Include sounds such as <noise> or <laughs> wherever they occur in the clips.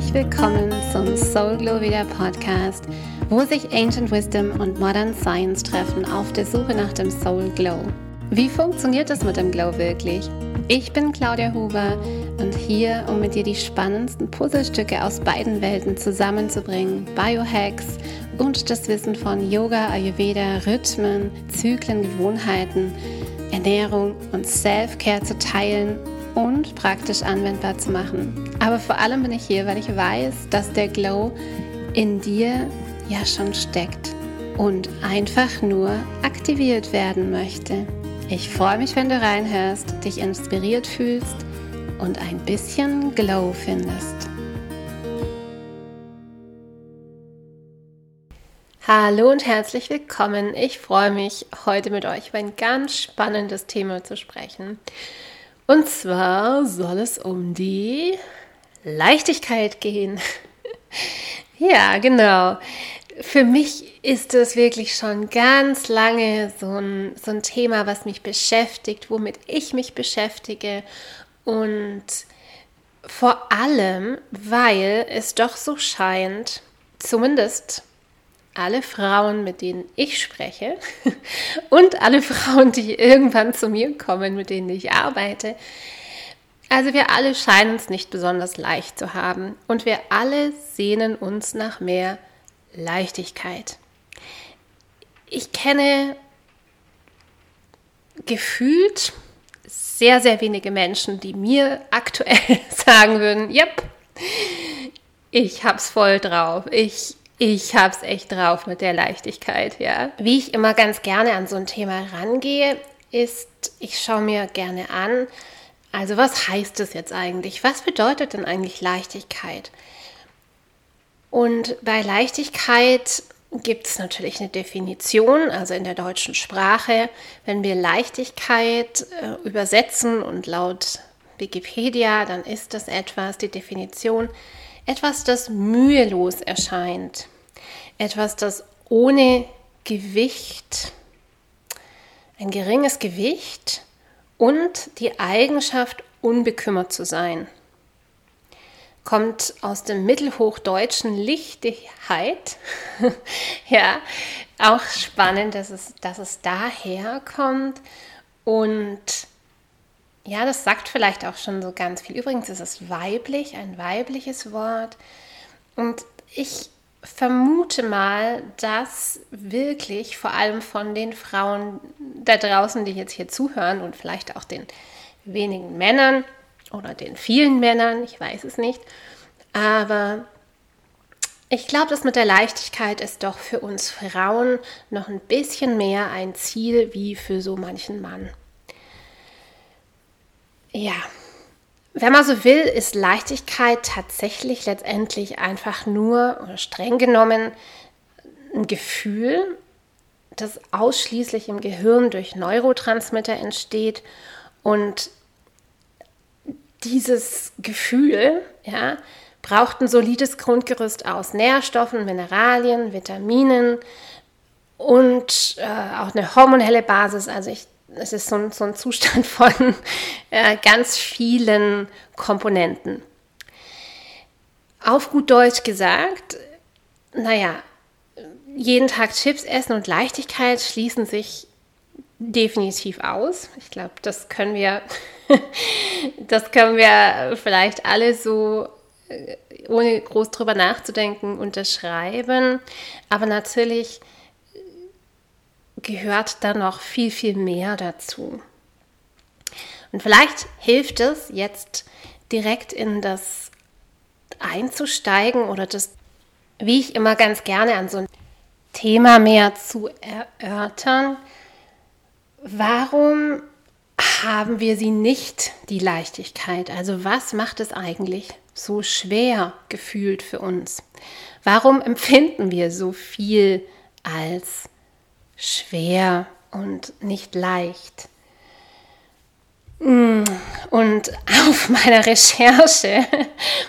herzlich willkommen zum Soul Glow Wieder Podcast, wo sich Ancient Wisdom und Modern Science treffen auf der Suche nach dem Soul Glow. Wie funktioniert das mit dem Glow wirklich? Ich bin Claudia Huber und hier, um mit dir die spannendsten Puzzlestücke aus beiden Welten zusammenzubringen, Biohacks und das Wissen von Yoga, Ayurveda, Rhythmen, Zyklen, Gewohnheiten, Ernährung und Self-Care zu teilen und praktisch anwendbar zu machen. Aber vor allem bin ich hier, weil ich weiß, dass der Glow in dir ja schon steckt und einfach nur aktiviert werden möchte. Ich freue mich, wenn du reinhörst, dich inspiriert fühlst und ein bisschen Glow findest. Hallo und herzlich willkommen. Ich freue mich, heute mit euch über ein ganz spannendes Thema zu sprechen. Und zwar soll es um die Leichtigkeit gehen. <laughs> ja, genau. Für mich ist es wirklich schon ganz lange so ein, so ein Thema, was mich beschäftigt, womit ich mich beschäftige. Und vor allem, weil es doch so scheint, zumindest alle Frauen, mit denen ich spreche <laughs> und alle Frauen, die irgendwann zu mir kommen, mit denen ich arbeite. Also wir alle scheinen es nicht besonders leicht zu haben und wir alle sehnen uns nach mehr Leichtigkeit. Ich kenne gefühlt sehr, sehr wenige Menschen, die mir aktuell <laughs> sagen würden, yep, ich hab's voll drauf. Ich ich hab's echt drauf mit der Leichtigkeit, ja. Wie ich immer ganz gerne an so ein Thema rangehe, ist, ich schaue mir gerne an, also was heißt es jetzt eigentlich? Was bedeutet denn eigentlich Leichtigkeit? Und bei Leichtigkeit gibt es natürlich eine Definition, also in der deutschen Sprache. Wenn wir Leichtigkeit äh, übersetzen und laut Wikipedia, dann ist das etwas, die Definition, etwas, das mühelos erscheint. Etwas, das ohne Gewicht, ein geringes Gewicht und die Eigenschaft, unbekümmert zu sein. Kommt aus dem mittelhochdeutschen Lichtigkeit. <laughs> ja, auch spannend, dass es, dass es daher kommt. Und ja, das sagt vielleicht auch schon so ganz viel. Übrigens ist es weiblich, ein weibliches Wort. Und ich vermute mal, dass wirklich vor allem von den Frauen da draußen, die jetzt hier zuhören und vielleicht auch den wenigen Männern oder den vielen Männern, ich weiß es nicht, aber ich glaube, das mit der Leichtigkeit ist doch für uns Frauen noch ein bisschen mehr ein Ziel wie für so manchen Mann. Ja, wenn man so will, ist Leichtigkeit tatsächlich letztendlich einfach nur, oder streng genommen, ein Gefühl, das ausschließlich im Gehirn durch Neurotransmitter entsteht und dieses Gefühl ja, braucht ein solides Grundgerüst aus Nährstoffen, Mineralien, Vitaminen und äh, auch eine hormonelle Basis. Also ich es ist so ein, so ein Zustand <laughs> von äh, ganz vielen Komponenten. Auf gut Deutsch gesagt, naja, jeden Tag Chips essen und Leichtigkeit schließen sich definitiv aus. Ich glaube, das können wir, <laughs> das können wir vielleicht alle so äh, ohne groß drüber nachzudenken unterschreiben. Aber natürlich gehört da noch viel, viel mehr dazu. Und vielleicht hilft es jetzt direkt in das einzusteigen oder das, wie ich immer ganz gerne an so ein Thema mehr zu erörtern. Warum haben wir sie nicht, die Leichtigkeit? Also was macht es eigentlich so schwer gefühlt für uns? Warum empfinden wir so viel als schwer und nicht leicht. Mm, und <laughs> auf meiner Recherche,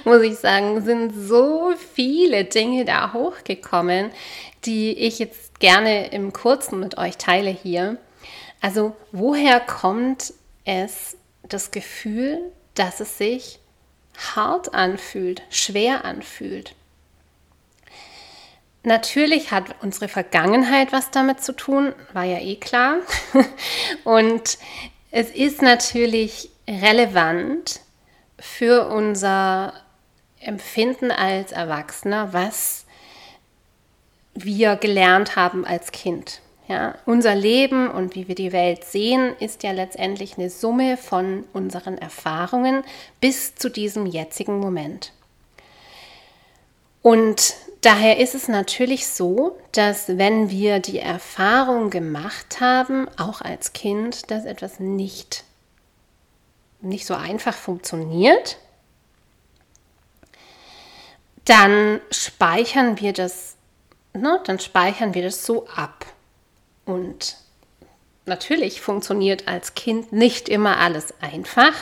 muss ich sagen, sind so viele Dinge da hochgekommen, die ich jetzt gerne im Kurzen mit euch teile hier. Also woher kommt es das Gefühl, dass es sich hart anfühlt, schwer anfühlt. Natürlich hat unsere Vergangenheit was damit zu tun, war ja eh klar. <laughs> Und es ist natürlich relevant für unser Empfinden als Erwachsener, was wir gelernt haben als Kind. Ja, unser Leben und wie wir die Welt sehen, ist ja letztendlich eine Summe von unseren Erfahrungen bis zu diesem jetzigen Moment. Und daher ist es natürlich so, dass wenn wir die Erfahrung gemacht haben, auch als Kind, dass etwas nicht, nicht so einfach funktioniert, dann speichern wir das, ne, dann speichern wir das so ab. Und natürlich funktioniert als Kind nicht immer alles einfach.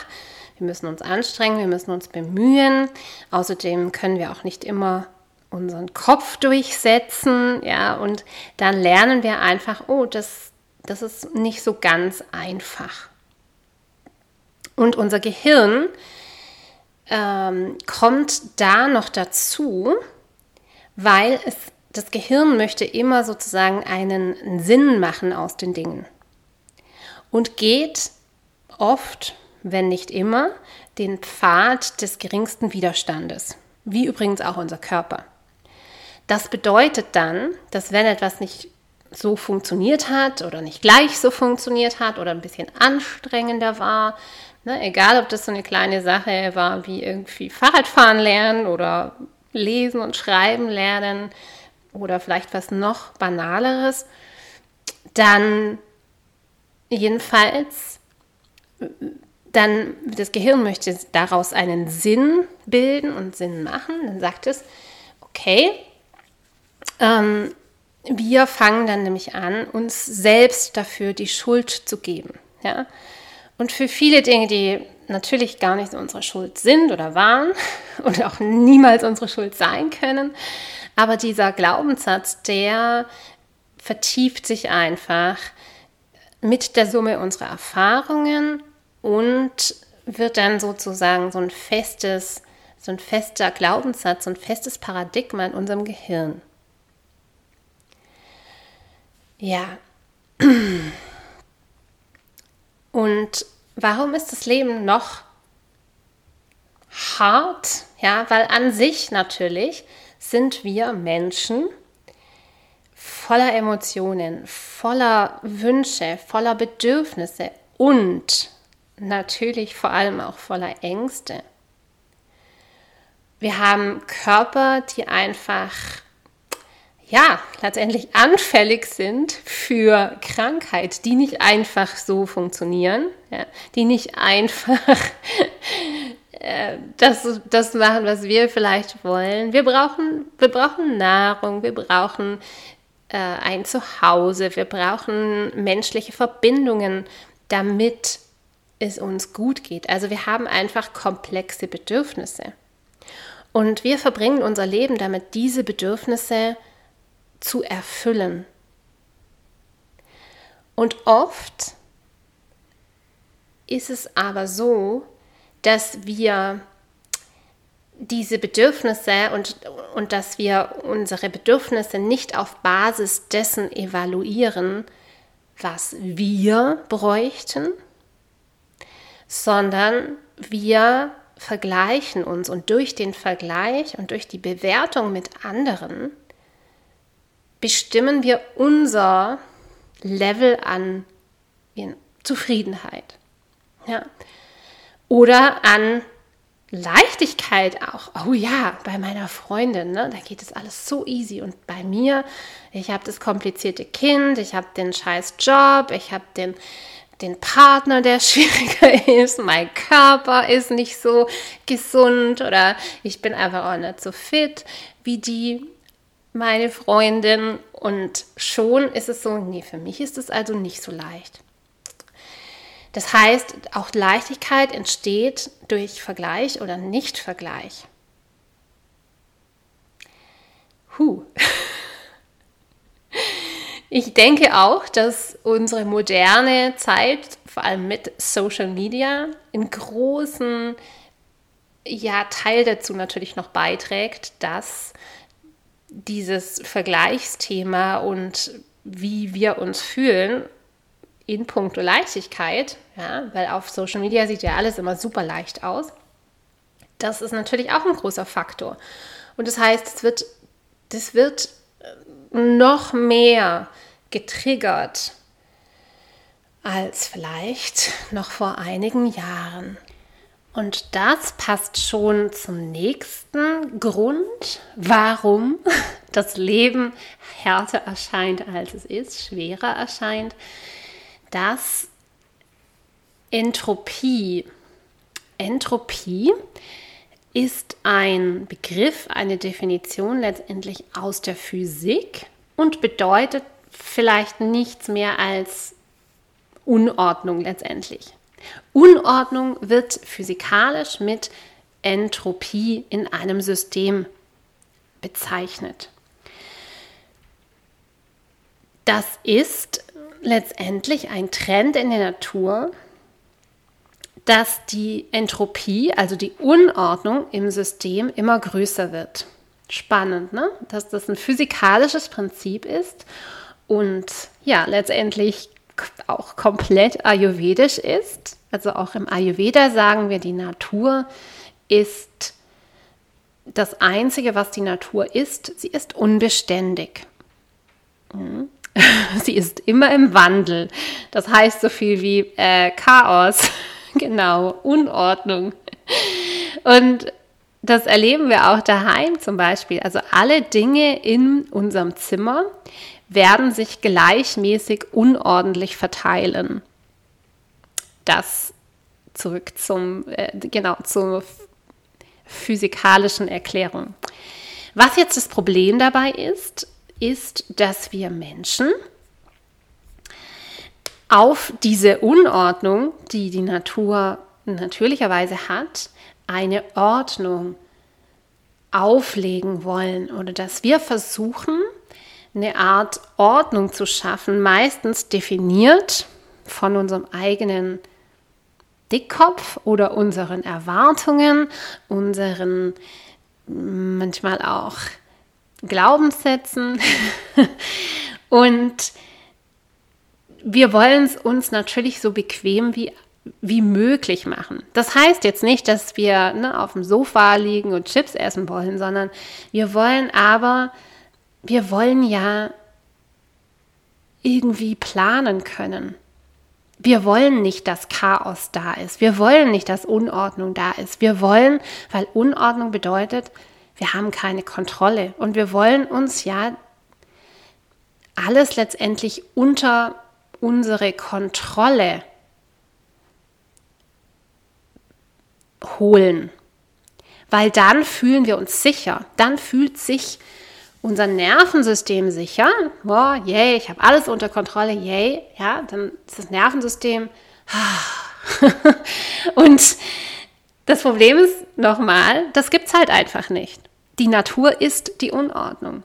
Wir müssen uns anstrengen, wir müssen uns bemühen. Außerdem können wir auch nicht immer unseren Kopf durchsetzen, ja, und dann lernen wir einfach, oh, das, das ist nicht so ganz einfach. Und unser Gehirn ähm, kommt da noch dazu, weil es, das Gehirn möchte immer sozusagen einen Sinn machen aus den Dingen und geht oft wenn nicht immer, den Pfad des geringsten Widerstandes, wie übrigens auch unser Körper. Das bedeutet dann, dass wenn etwas nicht so funktioniert hat oder nicht gleich so funktioniert hat oder ein bisschen anstrengender war, ne, egal ob das so eine kleine Sache war wie irgendwie Fahrradfahren lernen oder lesen und schreiben lernen oder vielleicht was noch banaleres, dann jedenfalls dann das Gehirn möchte daraus einen Sinn bilden und Sinn machen. Dann sagt es, okay, ähm, wir fangen dann nämlich an, uns selbst dafür die Schuld zu geben. Ja? Und für viele Dinge, die natürlich gar nicht unsere Schuld sind oder waren <laughs> und auch niemals unsere Schuld sein können, aber dieser Glaubenssatz, der vertieft sich einfach mit der Summe unserer Erfahrungen und wird dann sozusagen so ein festes, so ein fester Glaubenssatz, so ein festes Paradigma in unserem Gehirn. Ja. Und warum ist das Leben noch hart? Ja, weil an sich natürlich sind wir Menschen voller Emotionen, voller Wünsche, voller Bedürfnisse und natürlich vor allem auch voller Ängste. Wir haben Körper, die einfach, ja, letztendlich anfällig sind für Krankheit, die nicht einfach so funktionieren, ja, die nicht einfach <laughs> äh, das, das machen, was wir vielleicht wollen. Wir brauchen, wir brauchen Nahrung, wir brauchen äh, ein Zuhause, wir brauchen menschliche Verbindungen, damit es uns gut geht. Also wir haben einfach komplexe Bedürfnisse. Und wir verbringen unser Leben damit, diese Bedürfnisse zu erfüllen. Und oft ist es aber so, dass wir diese Bedürfnisse und, und dass wir unsere Bedürfnisse nicht auf Basis dessen evaluieren, was wir bräuchten, sondern wir vergleichen uns und durch den Vergleich und durch die Bewertung mit anderen bestimmen wir unser Level an Zufriedenheit. Ja. Oder an Leichtigkeit auch. Oh ja, bei meiner Freundin, ne, da geht es alles so easy. Und bei mir, ich habe das komplizierte Kind, ich habe den scheiß Job, ich habe den den Partner, der <laughs> schwieriger ist, mein Körper ist nicht so gesund oder ich bin einfach auch nicht so fit wie die, meine Freundin. Und schon ist es so, nee, für mich ist es also nicht so leicht. Das heißt, auch Leichtigkeit entsteht durch Vergleich oder Nicht-Vergleich. Huh. <laughs> Ich denke auch, dass unsere moderne Zeit, vor allem mit Social Media, in großen ja Teil dazu natürlich noch beiträgt, dass dieses Vergleichsthema und wie wir uns fühlen in puncto Leichtigkeit, ja, weil auf Social Media sieht ja alles immer super leicht aus, das ist natürlich auch ein großer Faktor. Und das heißt, es wird, das wird noch mehr getriggert als vielleicht noch vor einigen Jahren. Und das passt schon zum nächsten Grund, warum <laughs> das Leben härter erscheint, als es ist, schwerer erscheint, dass Entropie, Entropie ist ein Begriff, eine Definition letztendlich aus der Physik und bedeutet vielleicht nichts mehr als Unordnung letztendlich. Unordnung wird physikalisch mit Entropie in einem System bezeichnet. Das ist letztendlich ein Trend in der Natur, dass die Entropie, also die Unordnung im System immer größer wird. Spannend, ne? Dass das ein physikalisches Prinzip ist und ja, letztendlich auch komplett ayurvedisch ist. Also auch im Ayurveda sagen wir, die Natur ist das Einzige, was die Natur ist. Sie ist unbeständig. Hm. <laughs> Sie ist immer im Wandel. Das heißt so viel wie äh, Chaos, <laughs> genau, Unordnung. Und das erleben wir auch daheim zum Beispiel. Also alle Dinge in unserem Zimmer werden sich gleichmäßig unordentlich verteilen. Das zurück zum, äh, genau, zur physikalischen Erklärung. Was jetzt das Problem dabei ist, ist, dass wir Menschen auf diese Unordnung, die die Natur natürlicherweise hat, eine Ordnung auflegen wollen oder dass wir versuchen, eine Art Ordnung zu schaffen, meistens definiert von unserem eigenen Dickkopf oder unseren Erwartungen, unseren manchmal auch Glaubenssätzen. <laughs> Und wir wollen es uns natürlich so bequem wie, wie möglich machen. Das heißt jetzt nicht, dass wir ne, auf dem Sofa liegen und Chips essen wollen, sondern wir wollen aber wir wollen ja irgendwie planen können. Wir wollen nicht, dass Chaos da ist. Wir wollen nicht, dass Unordnung da ist. Wir wollen, weil Unordnung bedeutet, wir haben keine Kontrolle. Und wir wollen uns ja alles letztendlich unter unsere Kontrolle holen. Weil dann fühlen wir uns sicher. Dann fühlt sich unser Nervensystem sicher, oh, yay, ich habe alles unter Kontrolle, yay, ja, dann ist das Nervensystem. <laughs> Und das Problem ist nochmal, das gibt es halt einfach nicht. Die Natur ist die Unordnung.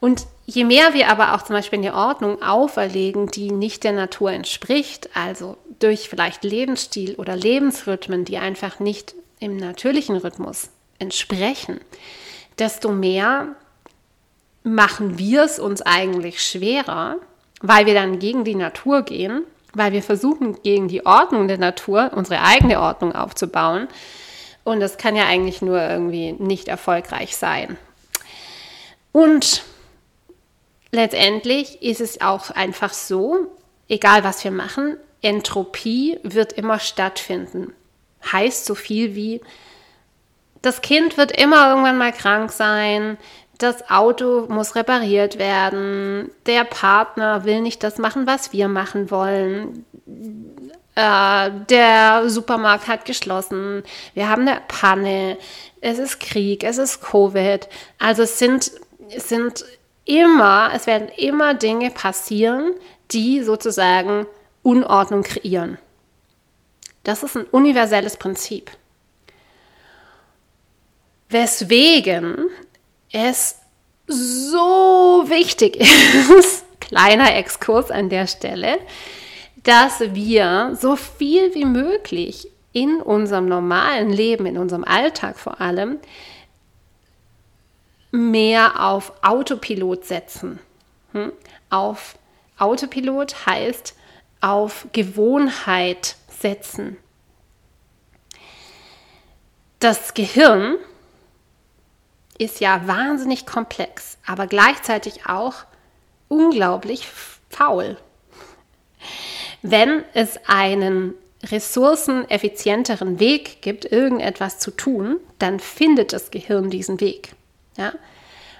Und je mehr wir aber auch zum Beispiel eine Ordnung auferlegen, die nicht der Natur entspricht, also durch vielleicht Lebensstil oder Lebensrhythmen, die einfach nicht im natürlichen Rhythmus entsprechen, desto mehr machen wir es uns eigentlich schwerer, weil wir dann gegen die Natur gehen, weil wir versuchen, gegen die Ordnung der Natur unsere eigene Ordnung aufzubauen. Und das kann ja eigentlich nur irgendwie nicht erfolgreich sein. Und letztendlich ist es auch einfach so, egal was wir machen, Entropie wird immer stattfinden. Heißt so viel wie, das Kind wird immer irgendwann mal krank sein, das Auto muss repariert werden, der Partner will nicht das machen, was wir machen wollen, äh, der Supermarkt hat geschlossen, wir haben eine Panne, es ist Krieg, es ist Covid. Also es sind, es sind immer, es werden immer Dinge passieren, die sozusagen Unordnung kreieren. Das ist ein universelles Prinzip. Weswegen es so wichtig ist, <laughs> kleiner Exkurs an der Stelle, dass wir so viel wie möglich in unserem normalen Leben, in unserem Alltag vor allem, mehr auf Autopilot setzen. Hm? Auf Autopilot heißt auf Gewohnheit setzen. Das Gehirn ist ja wahnsinnig komplex, aber gleichzeitig auch unglaublich faul. Wenn es einen ressourceneffizienteren Weg gibt, irgendetwas zu tun, dann findet das Gehirn diesen Weg. Ja?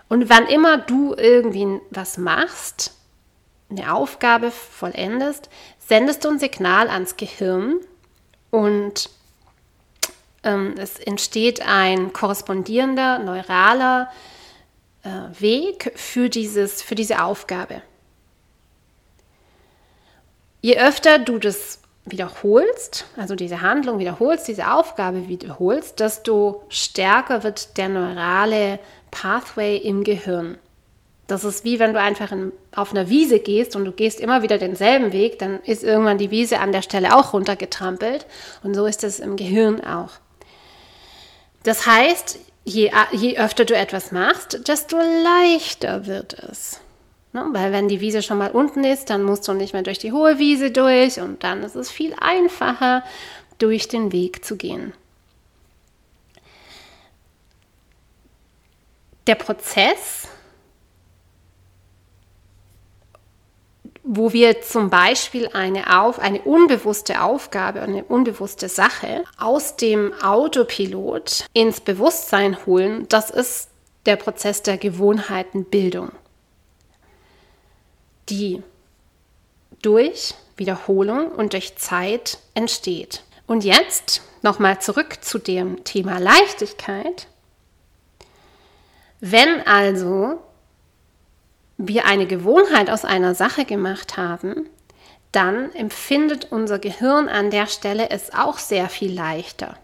Und wann immer du irgendwie was machst, eine Aufgabe vollendest, sendest du ein Signal ans Gehirn und es entsteht ein korrespondierender neuraler äh, Weg für, dieses, für diese Aufgabe. Je öfter du das wiederholst, also diese Handlung wiederholst, diese Aufgabe wiederholst, desto stärker wird der neurale Pathway im Gehirn. Das ist wie wenn du einfach in, auf einer Wiese gehst und du gehst immer wieder denselben Weg, dann ist irgendwann die Wiese an der Stelle auch runtergetrampelt. Und so ist es im Gehirn auch. Das heißt, je, je öfter du etwas machst, desto leichter wird es. Ne? Weil wenn die Wiese schon mal unten ist, dann musst du nicht mehr durch die hohe Wiese durch und dann ist es viel einfacher, durch den Weg zu gehen. Der Prozess, wo wir zum Beispiel eine, auf, eine unbewusste Aufgabe, eine unbewusste Sache aus dem Autopilot ins Bewusstsein holen, das ist der Prozess der Gewohnheitenbildung die durch Wiederholung und durch Zeit entsteht. Und jetzt nochmal zurück zu dem Thema Leichtigkeit. Wenn also wir eine Gewohnheit aus einer Sache gemacht haben, dann empfindet unser Gehirn an der Stelle es auch sehr viel leichter.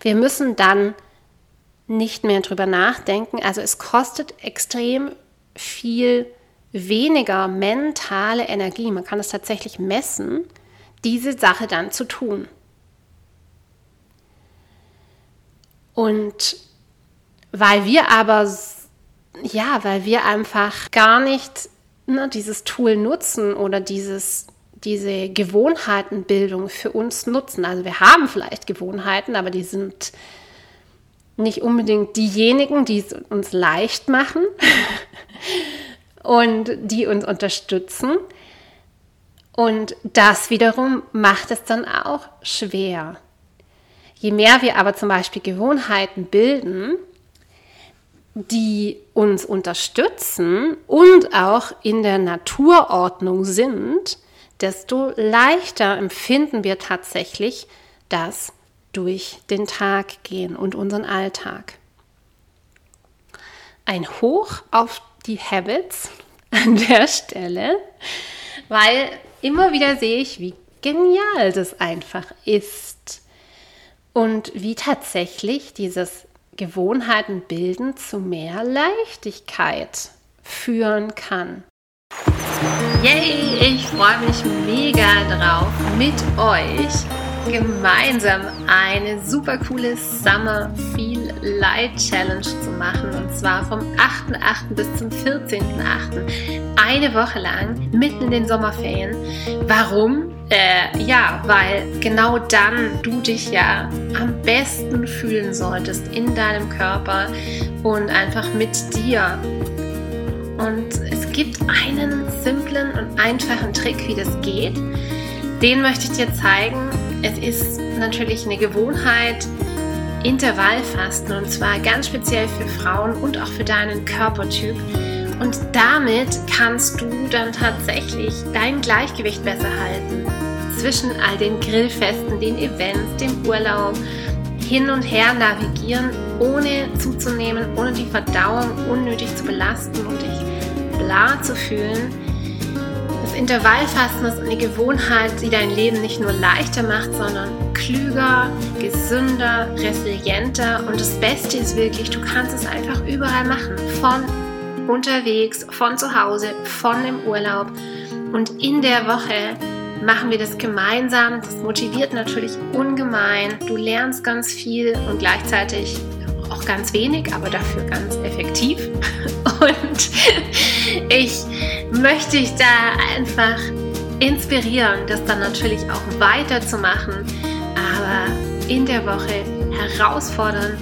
Wir müssen dann nicht mehr drüber nachdenken. Also es kostet extrem viel weniger mentale Energie, man kann es tatsächlich messen, diese Sache dann zu tun. Und weil wir aber, ja, weil wir einfach gar nicht ne, dieses Tool nutzen oder dieses, diese Gewohnheitenbildung für uns nutzen. Also wir haben vielleicht Gewohnheiten, aber die sind nicht unbedingt diejenigen, die es uns leicht machen, <laughs> und die uns unterstützen. Und das wiederum macht es dann auch schwer. Je mehr wir aber zum Beispiel Gewohnheiten bilden, die uns unterstützen und auch in der Naturordnung sind, desto leichter empfinden wir tatsächlich das durch den Tag gehen und unseren Alltag. Ein Hoch auf die Habits an der Stelle, weil immer wieder sehe ich, wie genial das einfach ist und wie tatsächlich dieses Gewohnheiten bilden zu mehr Leichtigkeit führen kann. Yay, ich freue mich mega drauf, mit euch gemeinsam eine super coole Summer Feel Light Challenge zu machen. Und zwar vom 8.8. bis zum 14.8. Eine Woche lang, mitten in den Sommerferien. Warum? Äh, ja, weil genau dann du dich ja am besten fühlen solltest in deinem Körper und einfach mit dir. Und es gibt einen simplen und einfachen Trick, wie das geht. Den möchte ich dir zeigen es ist natürlich eine Gewohnheit, Intervallfasten und zwar ganz speziell für Frauen und auch für deinen Körpertyp. Und damit kannst du dann tatsächlich dein Gleichgewicht besser halten zwischen all den Grillfesten, den Events, dem Urlaub, hin und her navigieren, ohne zuzunehmen, ohne die Verdauung unnötig zu belasten und dich bla zu fühlen Intervallfasten ist eine Gewohnheit, die dein Leben nicht nur leichter macht, sondern klüger, gesünder, resilienter. Und das Beste ist wirklich, du kannst es einfach überall machen. Von unterwegs, von zu Hause, von dem Urlaub. Und in der Woche machen wir das gemeinsam. Das motiviert natürlich ungemein. Du lernst ganz viel und gleichzeitig auch ganz wenig, aber dafür ganz effektiv. <laughs> Und ich möchte dich da einfach inspirieren, das dann natürlich auch weiterzumachen, aber in der Woche herausfordern,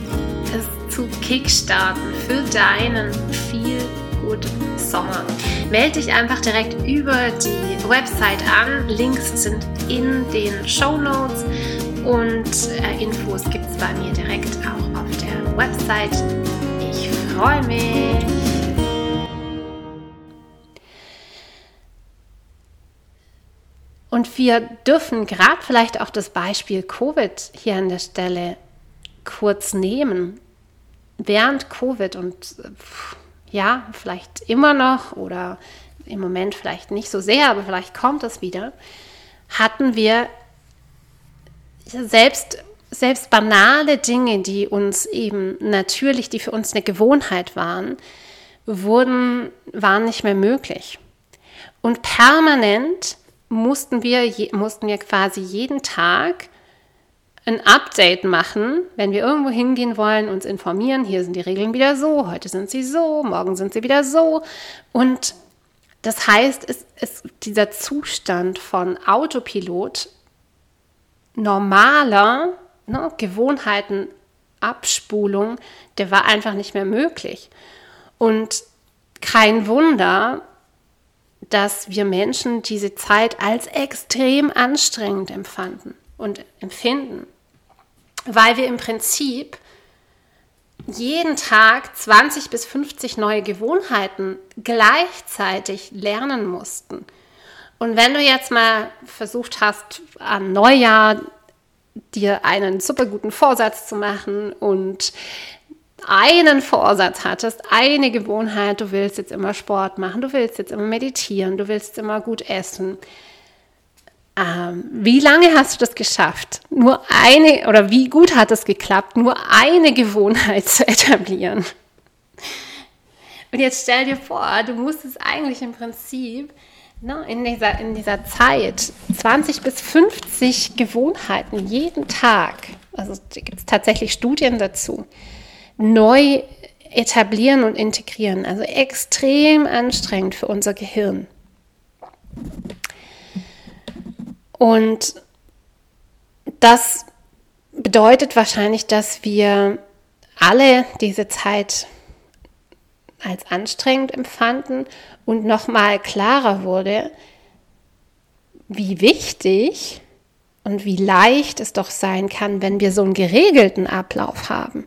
es zu kickstarten für deinen viel guten Sommer. Melde dich einfach direkt über die Website an. Links sind in den Show Notes und äh, Infos gibt es bei mir direkt auch auf der Website. Ich freue mich. Und wir dürfen gerade vielleicht auch das Beispiel Covid hier an der Stelle kurz nehmen. Während Covid und ja, vielleicht immer noch oder im Moment vielleicht nicht so sehr, aber vielleicht kommt es wieder, hatten wir selbst, selbst banale Dinge, die uns eben natürlich, die für uns eine Gewohnheit waren, wurden, waren nicht mehr möglich. Und permanent mussten wir, mussten wir quasi jeden Tag ein Update machen, wenn wir irgendwo hingehen wollen, uns informieren, hier sind die Regeln wieder so, heute sind sie so, morgen sind sie wieder so. Und das heißt, es ist dieser Zustand von Autopilot normaler ne, Gewohnheiten, Abspulung, der war einfach nicht mehr möglich. Und kein Wunder, dass wir Menschen diese Zeit als extrem anstrengend empfanden und empfinden, weil wir im Prinzip jeden Tag 20 bis 50 neue Gewohnheiten gleichzeitig lernen mussten. Und wenn du jetzt mal versucht hast, am Neujahr dir einen super guten Vorsatz zu machen und einen Vorsatz hattest, eine Gewohnheit, du willst jetzt immer Sport machen, du willst jetzt immer meditieren, du willst immer gut essen. Ähm, wie lange hast du das geschafft? Nur eine, oder wie gut hat es geklappt, nur eine Gewohnheit <laughs> zu etablieren? Und jetzt stell dir vor, du musstest eigentlich im Prinzip ne, in, dieser, in dieser Zeit 20 bis 50 Gewohnheiten jeden Tag, also gibt es tatsächlich Studien dazu, neu etablieren und integrieren. Also extrem anstrengend für unser Gehirn. Und das bedeutet wahrscheinlich, dass wir alle diese Zeit als anstrengend empfanden und nochmal klarer wurde, wie wichtig und wie leicht es doch sein kann, wenn wir so einen geregelten Ablauf haben.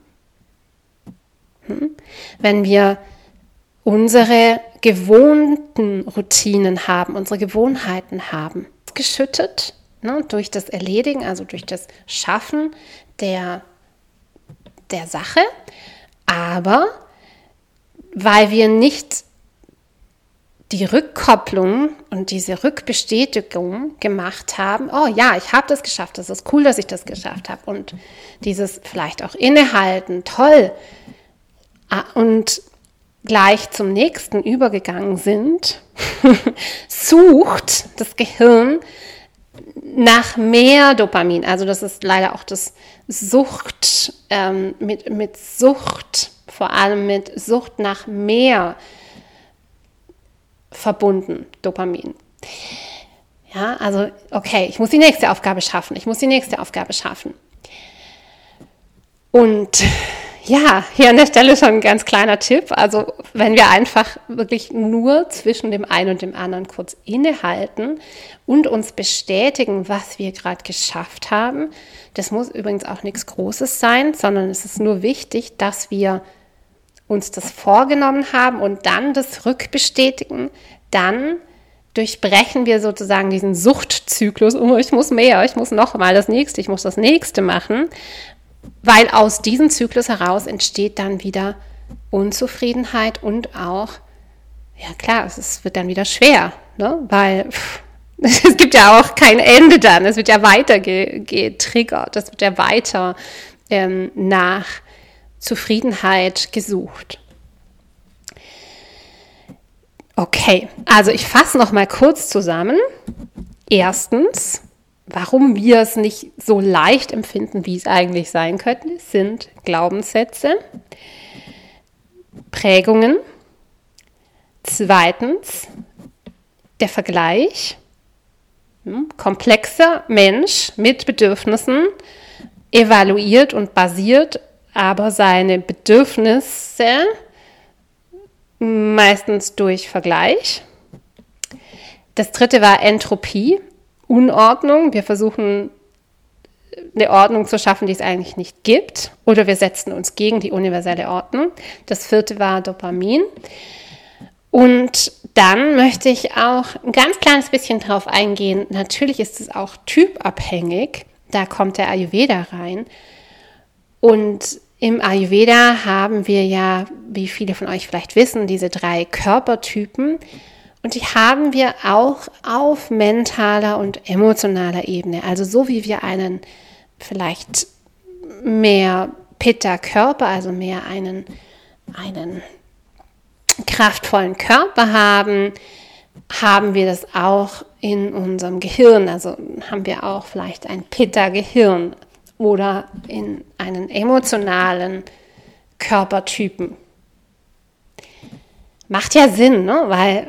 Hm? Wenn wir unsere gewohnten Routinen haben, unsere Gewohnheiten haben, geschüttet ne, durch das Erledigen, also durch das Schaffen der, der Sache, aber weil wir nicht die Rückkopplung und diese Rückbestätigung gemacht haben, oh ja, ich habe das geschafft, das ist cool, dass ich das geschafft habe. Und dieses vielleicht auch innehalten, toll. Ah, und gleich zum nächsten übergegangen sind, <laughs> sucht das Gehirn nach mehr Dopamin. Also das ist leider auch das Sucht, ähm, mit, mit Sucht, vor allem mit Sucht nach mehr verbunden, Dopamin. Ja, also, okay, ich muss die nächste Aufgabe schaffen, ich muss die nächste Aufgabe schaffen. Und ja, hier an der Stelle schon ein ganz kleiner Tipp. Also, wenn wir einfach wirklich nur zwischen dem einen und dem anderen kurz innehalten und uns bestätigen, was wir gerade geschafft haben, das muss übrigens auch nichts Großes sein, sondern es ist nur wichtig, dass wir uns das vorgenommen haben und dann das rückbestätigen, dann durchbrechen wir sozusagen diesen Suchtzyklus. Oh, ich muss mehr, ich muss noch mal das nächste, ich muss das nächste machen, weil aus diesem Zyklus heraus entsteht dann wieder Unzufriedenheit und auch, ja klar, es wird dann wieder schwer, ne? weil pff, <laughs> es gibt ja auch kein Ende dann, es wird ja weiter getriggert, es wird ja weiter ähm, nach Zufriedenheit gesucht. Okay, also ich fasse noch mal kurz zusammen. Erstens, warum wir es nicht so leicht empfinden, wie es eigentlich sein könnte, sind Glaubenssätze, Prägungen. Zweitens, der Vergleich. Hm, komplexer Mensch mit Bedürfnissen evaluiert und basiert aber seine Bedürfnisse meistens durch Vergleich. Das dritte war Entropie, Unordnung. Wir versuchen eine Ordnung zu schaffen, die es eigentlich nicht gibt, oder wir setzen uns gegen die universelle Ordnung. Das vierte war Dopamin. Und dann möchte ich auch ein ganz kleines bisschen drauf eingehen. Natürlich ist es auch typabhängig. Da kommt der Ayurveda rein. Und im Ayurveda haben wir ja, wie viele von euch vielleicht wissen, diese drei Körpertypen. Und die haben wir auch auf mentaler und emotionaler Ebene. Also so wie wir einen vielleicht mehr Pitta-Körper, also mehr einen, einen kraftvollen Körper haben, haben wir das auch in unserem Gehirn. Also haben wir auch vielleicht ein Pitta-Gehirn oder in einen emotionalen Körpertypen. Macht ja Sinn, ne? weil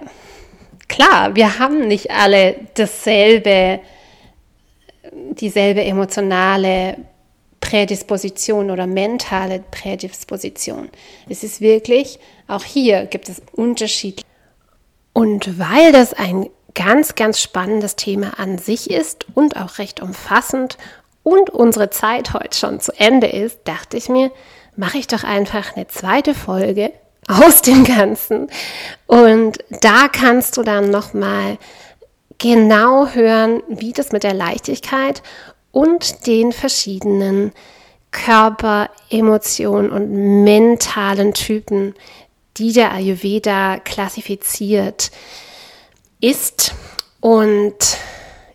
klar, wir haben nicht alle dasselbe, dieselbe emotionale Prädisposition oder mentale Prädisposition. Es ist wirklich, auch hier gibt es Unterschiede. Und weil das ein ganz, ganz spannendes Thema an sich ist und auch recht umfassend und unsere Zeit heute schon zu Ende ist, dachte ich mir, mache ich doch einfach eine zweite Folge aus dem Ganzen. Und da kannst du dann nochmal genau hören, wie das mit der Leichtigkeit und den verschiedenen Körper, Emotionen und mentalen Typen, die der Ayurveda klassifiziert, ist. Und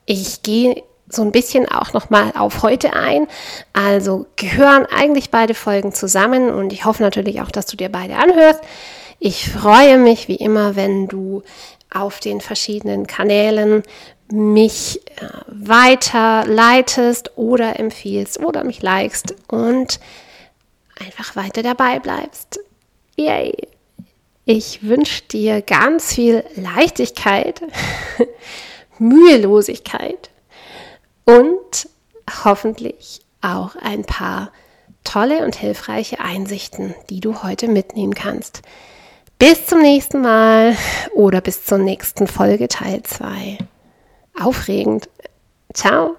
ich gehe so ein bisschen auch noch mal auf heute ein. Also gehören eigentlich beide Folgen zusammen und ich hoffe natürlich auch, dass du dir beide anhörst. Ich freue mich wie immer, wenn du auf den verschiedenen Kanälen mich äh, weiter leitest oder empfiehlst oder mich likest und einfach weiter dabei bleibst. Yay! Ich wünsche dir ganz viel Leichtigkeit, <laughs> Mühelosigkeit und hoffentlich auch ein paar tolle und hilfreiche Einsichten, die du heute mitnehmen kannst. Bis zum nächsten Mal oder bis zur nächsten Folge Teil 2. Aufregend. Ciao.